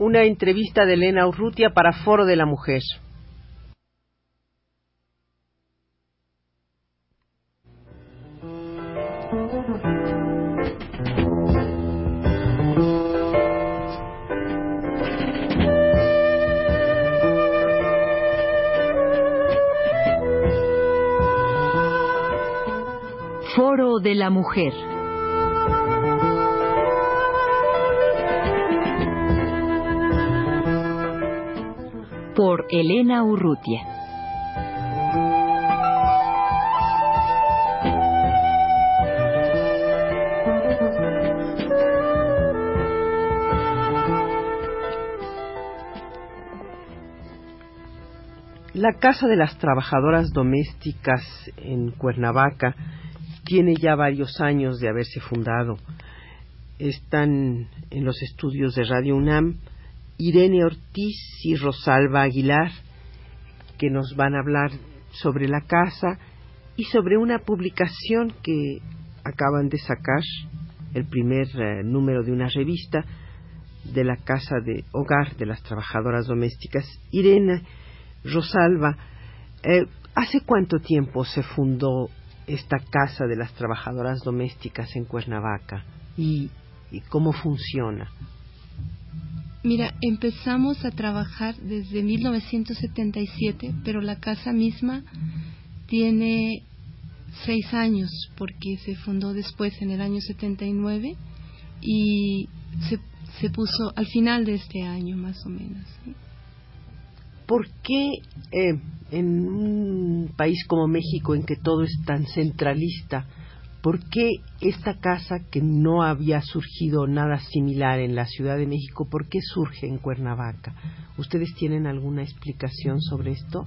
una entrevista de Elena Urrutia para Foro de la Mujer. Foro de la Mujer. Por Elena Urrutia. La Casa de las Trabajadoras Domésticas en Cuernavaca tiene ya varios años de haberse fundado. Están en los estudios de Radio UNAM Irene Ortiz y Rosalba Aguilar, que nos van a hablar sobre la casa y sobre una publicación que acaban de sacar, el primer eh, número de una revista de la Casa de Hogar de las Trabajadoras Domésticas. Irene, Rosalba, eh, ¿hace cuánto tiempo se fundó esta casa de las trabajadoras domésticas en Cuernavaca y, cómo funciona? Mira, empezamos a trabajar desde 1977, pero la casa misma tiene seis años porque se fundó después en el año 79 y se, se puso al final de este año más o menos. ¿Por qué eh, en un país como México, en que todo es tan centralista, por qué esta casa que no había surgido nada similar en la Ciudad de México, por qué surge en Cuernavaca? ¿Ustedes tienen alguna explicación sobre esto?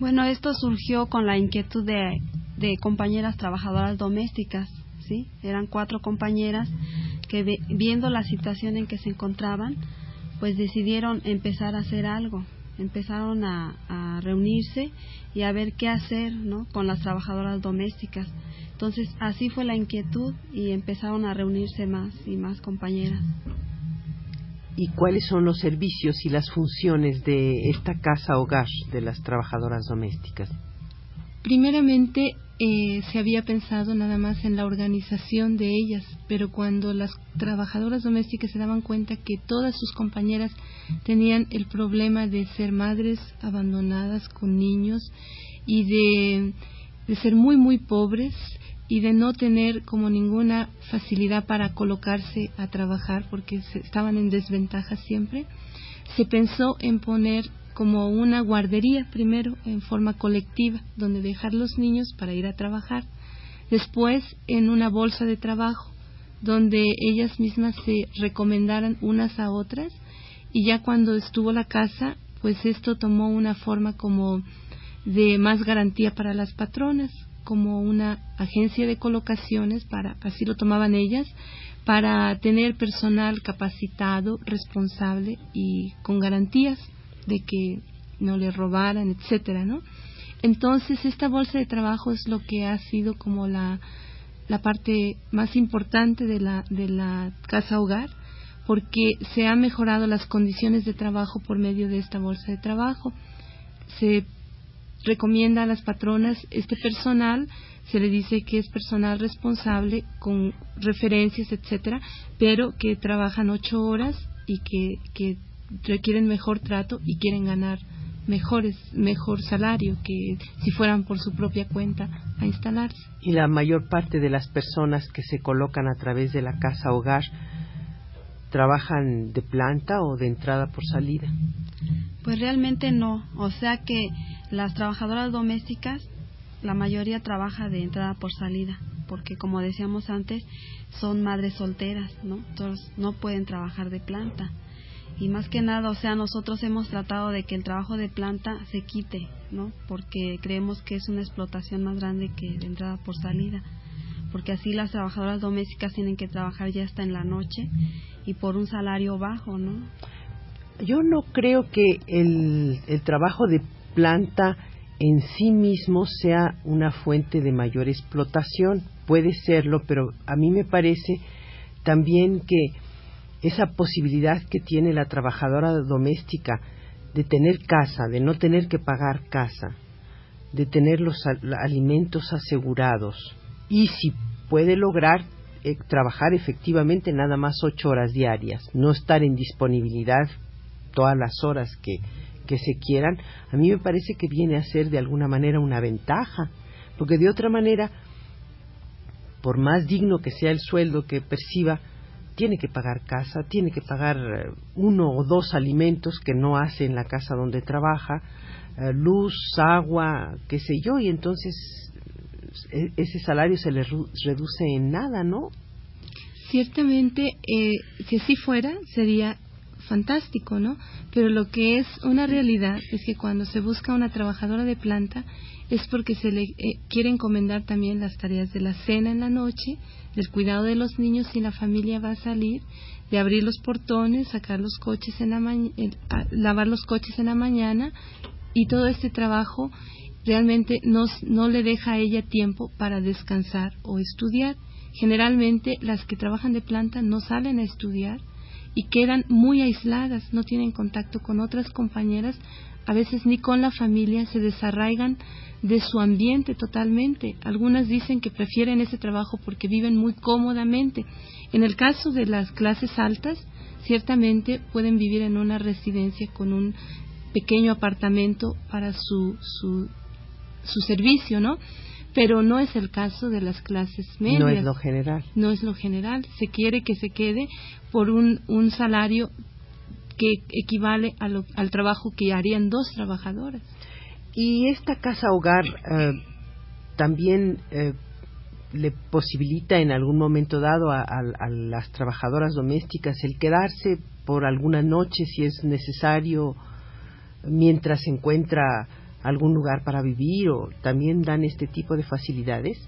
Bueno, esto surgió con la inquietud de, compañeras trabajadoras domésticas, ¿sí? Eran cuatro compañeras que viendo la situación en que se encontraban, pues decidieron empezar a hacer algo, empezaron a, reunirse y a ver qué hacer ¿no? con las trabajadoras domésticas. Entonces así fue la inquietud y empezaron a reunirse más y más compañeras. ¿Y cuáles son los servicios y las funciones de esta casa hogar de las trabajadoras domésticas? Primeramente, eh, se había pensado nada más en la organización de ellas, pero cuando las trabajadoras domésticas se daban cuenta que todas sus compañeras tenían el problema de ser madres abandonadas con niños y de, de ser muy, muy pobres y de no tener como ninguna facilidad para colocarse a trabajar porque estaban en desventaja siempre, se pensó en poner como una guardería primero en forma colectiva donde dejar los niños para ir a trabajar. Después en una bolsa de trabajo donde ellas mismas se recomendaran unas a otras. Y ya cuando estuvo la casa pues esto tomó una forma como de más garantía para las patronas como una agencia de colocaciones para así lo tomaban ellas para tener personal capacitado, responsable y con garantías de que no le robaran, etcétera, ¿no? Entonces, esta bolsa de trabajo es lo que ha sido como la, la parte más importante de la, de la casa hogar, porque se han mejorado las condiciones de trabajo por medio de esta bolsa de trabajo. Se recomienda a las patronas este personal, se le dice que es personal responsable con referencias, etcétera, pero que trabajan ocho horas y que, que requieren mejor trato y quieren ganar mejores, mejor salario que si fueran por su propia cuenta a instalarse. Y la mayor parte de las personas que se colocan a través de la casa hogar trabajan de planta o de entrada por salida. Pues realmente no, o sea que las trabajadoras domésticas la mayoría trabaja de entrada por salida, porque como decíamos antes, son madres solteras, ¿no? Entonces no pueden trabajar de planta y más que nada, o sea, nosotros hemos tratado de que el trabajo de planta se quite, ¿no? Porque creemos que es una explotación más grande que de entrada por salida, porque así las trabajadoras domésticas tienen que trabajar ya hasta en la noche y por un salario bajo, ¿no? Yo no creo que el, el trabajo de planta en sí mismo sea una fuente de mayor explotación. Puede serlo, pero a mí me parece también que esa posibilidad que tiene la trabajadora doméstica de tener casa, de no tener que pagar casa, de tener los alimentos asegurados. Y si puede lograr eh, trabajar efectivamente nada más ocho horas diarias, no estar en disponibilidad todas las horas que, que se quieran, a mí me parece que viene a ser de alguna manera una ventaja, porque de otra manera, por más digno que sea el sueldo que perciba, tiene que pagar casa, tiene que pagar eh, uno o dos alimentos que no hace en la casa donde trabaja, eh, luz, agua, qué sé yo, y entonces e, ese salario se le reduce en nada, ¿no? Ciertamente, eh, si fuera, sería fantástico, ¿no? Pero lo que es una realidad es que cuando se busca una trabajadora de planta es porque se le eh, quiere encomendar también las tareas de la cena en la noche, del cuidado de los niños si la familia va a salir, de abrir los portones, sacar los coches en la lavar los coches en la mañana y todo este trabajo realmente no, no le deja a ella tiempo para descansar o estudiar. Generalmente las que trabajan de planta no salen a estudiar y quedan muy aisladas, no tienen contacto con otras compañeras, a veces ni con la familia, se desarraigan de su ambiente totalmente. Algunas dicen que prefieren ese trabajo porque viven muy cómodamente. En el caso de las clases altas, ciertamente pueden vivir en una residencia con un pequeño apartamento para su, su, su servicio, ¿no? Pero no es el caso de las clases medias. No es lo general. No es lo general. Se quiere que se quede por un, un salario que equivale al trabajo que harían dos trabajadoras. Y esta casa hogar eh, también eh, le posibilita en algún momento dado a, a, las trabajadoras domésticas el quedarse por alguna noche si es necesario mientras se encuentra algún lugar para vivir o también dan este tipo de facilidades?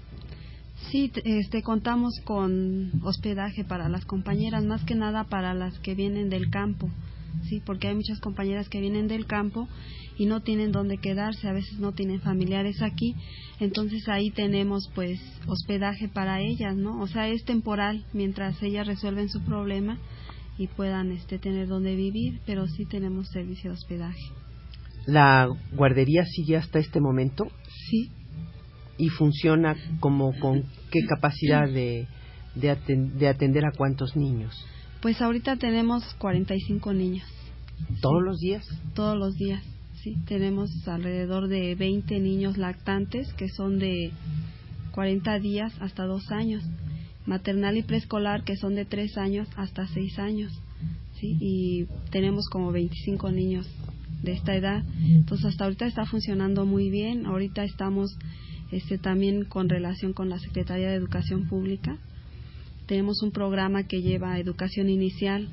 Sí, este, contamos con hospedaje para las compañeras, más que nada para las que vienen del campo, sí, porque hay muchas compañeras que vienen del campo y no tienen dónde quedarse, a veces no tienen familiares aquí, entonces ahí tenemos pues hospedaje para ellas, ¿no? O sea, es temporal mientras ellas resuelven su problema y puedan este tener dónde vivir, pero sí tenemos servicio de hospedaje. ¿La guardería sigue hasta este momento? Sí. ¿Y funciona como con qué capacidad de, de, atender a cuántos niños? Pues ahorita tenemos 45 niños. ¿Todos los días? Todos los días, sí. Tenemos alrededor de 20 niños lactantes que son de 40 días hasta 2 años. Maternal y preescolar que son de 3 años hasta 6 años. ¿sí? Y tenemos como 25 niños de esta edad. Entonces hasta ahorita está funcionando muy bien. Ahorita estamos este, también con relación con la Secretaría de Educación Pública. Tenemos un programa que lleva educación inicial.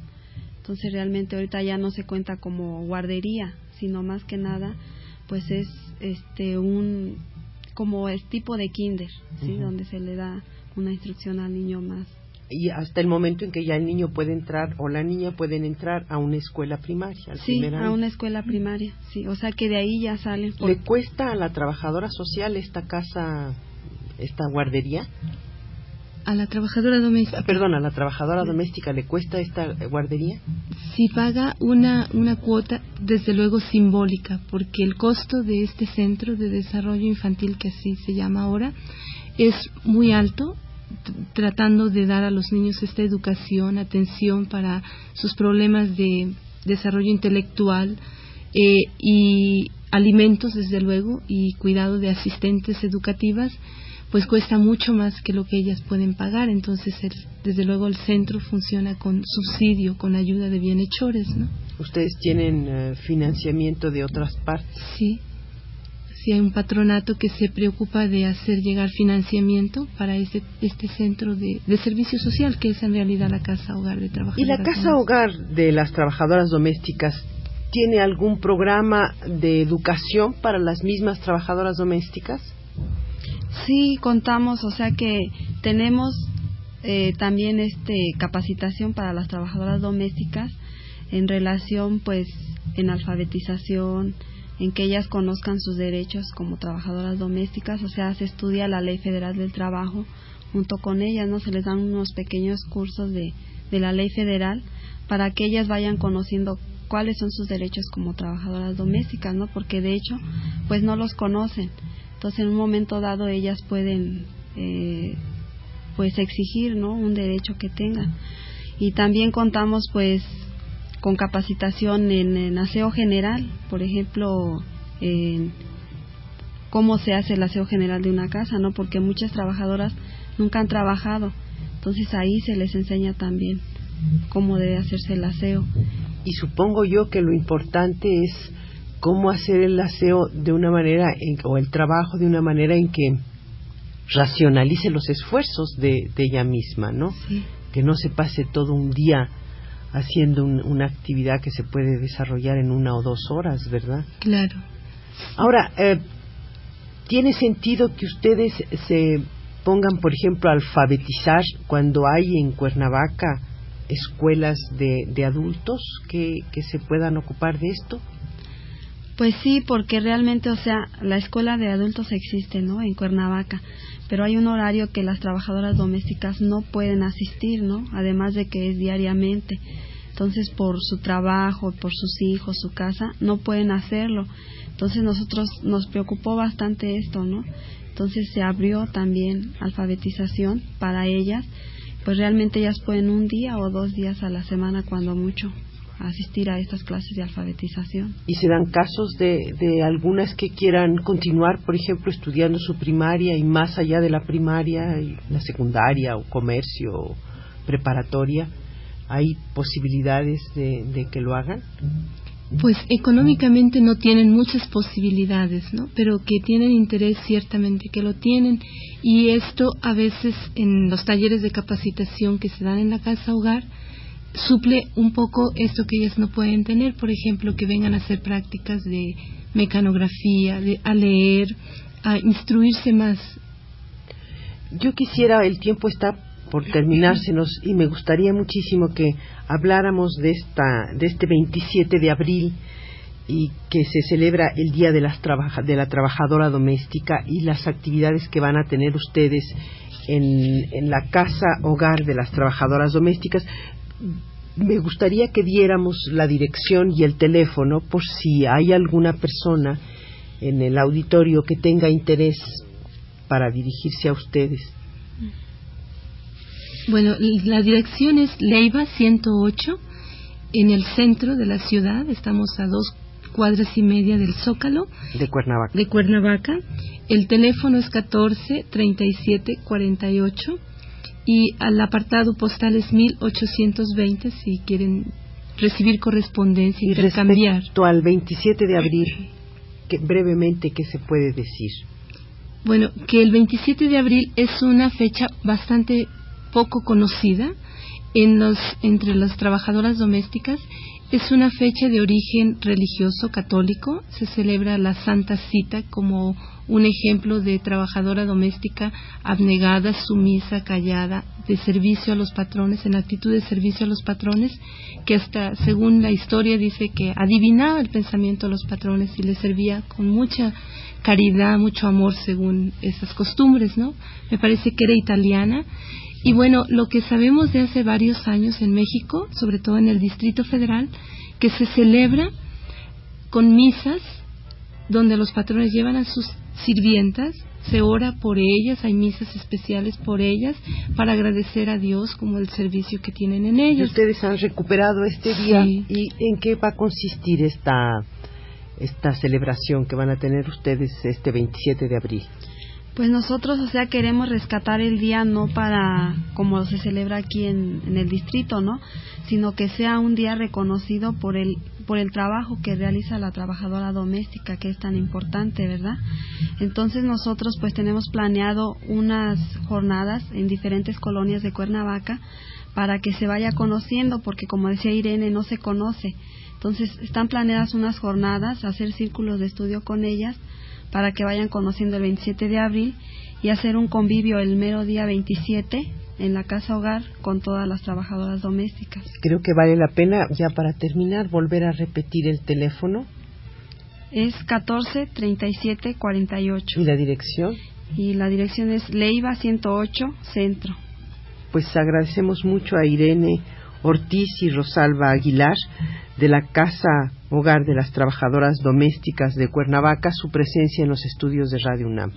Entonces realmente ahorita ya no se cuenta como guardería, sino más que nada pues es este un como es tipo de kinder, ¿sí? Donde se le da una instrucción al niño más y hasta el momento en que ya el niño puede entrar o la niña pueden entrar a una escuela primaria. sí, a una escuela primaria, sí, o sea que de ahí ya salen. ¿Le cuesta a la trabajadora social esta casa, esta guardería? A la trabajadora doméstica. Ah, perdón, a la trabajadora doméstica le cuesta esta guardería? Sí, paga una, una cuota, desde luego simbólica, porque el costo de este centro de desarrollo infantil, que así se llama ahora, es muy alto tratando de dar a los niños esta educación, atención para sus problemas de desarrollo intelectual eh, y alimentos, desde luego, y cuidado de asistentes educativas, pues cuesta mucho más que lo que ellas pueden pagar. Entonces, desde luego, el centro funciona con subsidio, con ayuda de bienhechores, ¿no? ¿Ustedes tienen eh, financiamiento de otras partes? Sí, si hay un patronato que se preocupa de hacer llegar financiamiento para este, este centro de, servicio social que es en realidad la casa hogar de trabajadoras. ¿Y la casa hogar de las trabajadoras domésticas tiene algún programa de educación para las mismas trabajadoras domésticas? Sí, contamos, o sea que tenemos eh, también este capacitación para las trabajadoras domésticas en relación pues en alfabetización, en que ellas conozcan sus derechos como trabajadoras domésticas, o sea, se estudia la Ley Federal del Trabajo junto con ellas, ¿no? Se les dan unos pequeños cursos de, de la Ley Federal para que ellas vayan conociendo cuáles son sus derechos como trabajadoras domésticas, ¿no? Porque de hecho, pues no los conocen. Entonces, en un momento dado ellas pueden eh, pues exigir, ¿no? un derecho que tengan. Y también contamos pues con capacitación en, aseo general, por ejemplo, en cómo se hace el aseo general de una casa, ¿no? Porque muchas trabajadoras nunca han trabajado. Entonces ahí se les enseña también cómo debe hacerse el aseo. Y supongo yo que lo importante es cómo hacer el aseo de una manera o el trabajo de una manera en que racionalice los esfuerzos de, ella misma, ¿no? Que no se pase todo un día haciendo una actividad que se puede desarrollar en una o dos horas, ¿verdad? Claro. Ahora, eh, ¿tiene sentido que ustedes se pongan, por ejemplo, a alfabetizar cuando hay en Cuernavaca escuelas de, de adultos que, que se puedan ocupar de esto? Pues sí, porque realmente, o sea, la escuela de adultos existe, ¿no? En Cuernavaca pero hay un horario que las trabajadoras domésticas no pueden asistir, ¿no? Además de que es diariamente. Entonces, por su trabajo, por sus hijos, su casa, no pueden hacerlo. Entonces, nosotros nos preocupó bastante esto, ¿no? Entonces, se abrió también alfabetización para ellas, pues realmente ellas pueden un día o dos días a la semana, cuando mucho, asistir a estas clases de alfabetización. ¿Y se dan casos de, de algunas que quieran continuar, por ejemplo, estudiando su primaria y más allá de la primaria, y la secundaria o comercio o preparatoria? ¿Hay posibilidades de, de que lo hagan? Pues económicamente no tienen muchas posibilidades, ¿no? Pero que tienen interés ciertamente que lo tienen y esto a veces en los talleres de capacitación que se dan en la casa hogar suple un poco esto que ellas no pueden tener, por ejemplo, que vengan a hacer prácticas de mecanografía, de, a leer, a instruirse más. Yo quisiera, el tiempo está por terminársenos y me gustaría muchísimo que habláramos de esta de este 27 de abril y que se celebra el Día de, las de la Trabajadora Doméstica y las actividades que van a tener ustedes en la casa hogar de las trabajadoras domésticas me gustaría que diéramos la dirección y el teléfono por si hay alguna persona en el auditorio que tenga interés para dirigirse a ustedes. Bueno, la dirección es Leiva 108 en el centro de la ciudad. Estamos a dos cuadras y media del Zócalo. De Cuernavaca. De Cuernavaca. El teléfono es 14 37 48 y al apartado postal es 1820 si quieren recibir correspondencia y, intercambiar. Respecto al 27 de abril, que, brevemente, ¿qué se puede decir? Bueno, que el 27 de abril es una fecha bastante poco conocida en los, entre las trabajadoras domésticas. Es una fecha de origen religioso católico. Se celebra la Santa Cita como un ejemplo de trabajadora doméstica abnegada, sumisa, callada, de servicio a los patrones, en actitud de servicio a los patrones, que hasta, según la historia, dice que adivinaba el pensamiento de los patrones y les servía con mucha caridad, mucho amor, según esas costumbres, ¿no? Me parece que era italiana. Y bueno, lo que sabemos de hace varios años en México, sobre todo en el Distrito Federal, que se celebra con misas donde los patrones llevan a sus sirvientas, se ora por ellas, hay misas especiales por ellas para agradecer a Dios como el servicio que tienen en ellas. ustedes han recuperado este día y en qué va a consistir esta esta celebración que van a tener ustedes este 27 de abril. Pues nosotros, o sea, queremos rescatar el día no para como se celebra aquí en, el distrito, ¿no? Sino que sea un día reconocido por el por el trabajo que realiza la trabajadora doméstica que es tan importante, ¿verdad? Entonces nosotros pues tenemos planeado unas jornadas en diferentes colonias de Cuernavaca para que se vaya conociendo porque como decía Irene no se conoce. Entonces están planeadas unas jornadas, hacer círculos de estudio con ellas para que vayan conociendo el 27 de abril y hacer un convivio el mero día 27 en la casa hogar con todas las trabajadoras domésticas. Creo que vale la pena, ya para terminar, volver a repetir el teléfono. Es 14 37 48. ¿Y la dirección? Y la dirección es Leiva 108 Centro. Pues agradecemos mucho a Irene Ortiz y Rosalba Aguilar de la Casa Hogar de las Trabajadoras Domésticas de Cuernavaca su presencia en los estudios de Radio UNAM.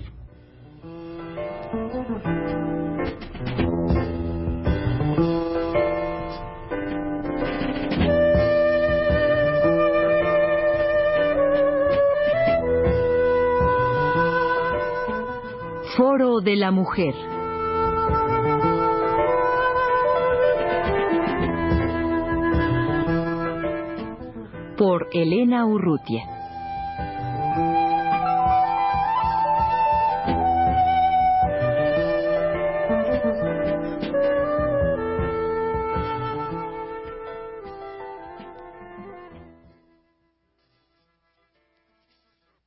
Foro de la Mujer. Por Elena Urrutia.